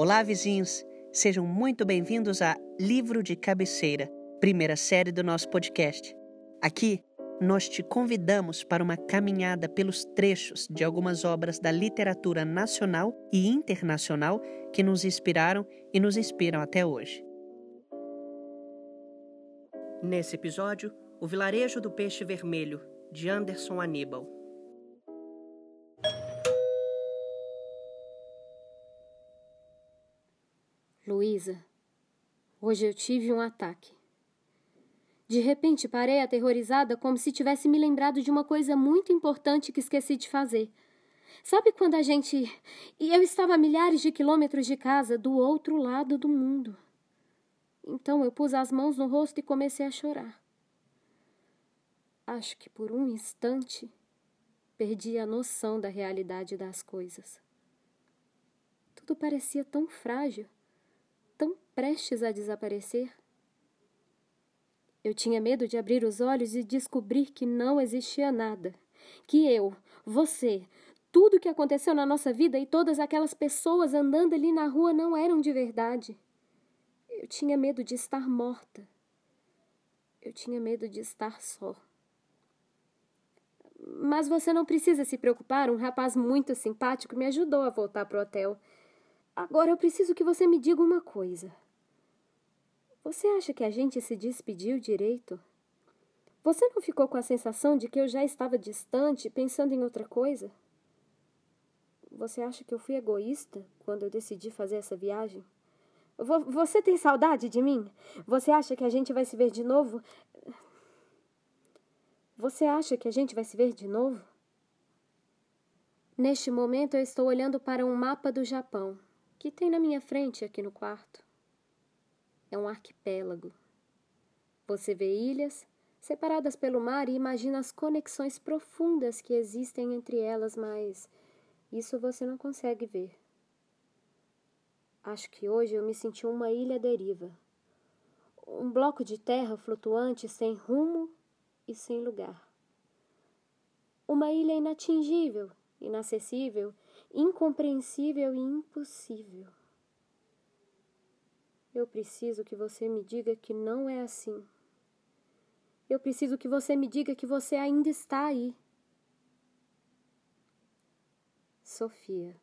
Olá, vizinhos! Sejam muito bem-vindos a Livro de Cabeceira, primeira série do nosso podcast. Aqui, nós te convidamos para uma caminhada pelos trechos de algumas obras da literatura nacional e internacional que nos inspiraram e nos inspiram até hoje. Nesse episódio, O Vilarejo do Peixe Vermelho, de Anderson Aníbal. Luísa, hoje eu tive um ataque. De repente parei aterrorizada, como se tivesse me lembrado de uma coisa muito importante que esqueci de fazer. Sabe quando a gente. E eu estava a milhares de quilômetros de casa, do outro lado do mundo. Então eu pus as mãos no rosto e comecei a chorar. Acho que por um instante perdi a noção da realidade das coisas. Tudo parecia tão frágil prestes a desaparecer? Eu tinha medo de abrir os olhos e descobrir que não existia nada. Que eu, você, tudo o que aconteceu na nossa vida e todas aquelas pessoas andando ali na rua não eram de verdade. Eu tinha medo de estar morta. Eu tinha medo de estar só. Mas você não precisa se preocupar, um rapaz muito simpático me ajudou a voltar para o hotel. Agora eu preciso que você me diga uma coisa. Você acha que a gente se despediu direito? Você não ficou com a sensação de que eu já estava distante, pensando em outra coisa? Você acha que eu fui egoísta quando eu decidi fazer essa viagem? Você tem saudade de mim? Você acha que a gente vai se ver de novo? Você acha que a gente vai se ver de novo? Neste momento eu estou olhando para um mapa do Japão que tem na minha frente aqui no quarto. É um arquipélago. Você vê ilhas separadas pelo mar e imagina as conexões profundas que existem entre elas, mas isso você não consegue ver. Acho que hoje eu me senti uma ilha deriva. Um bloco de terra flutuante sem rumo e sem lugar. Uma ilha inatingível, inacessível incompreensível e impossível. Eu preciso que você me diga que não é assim. Eu preciso que você me diga que você ainda está aí. Sofia.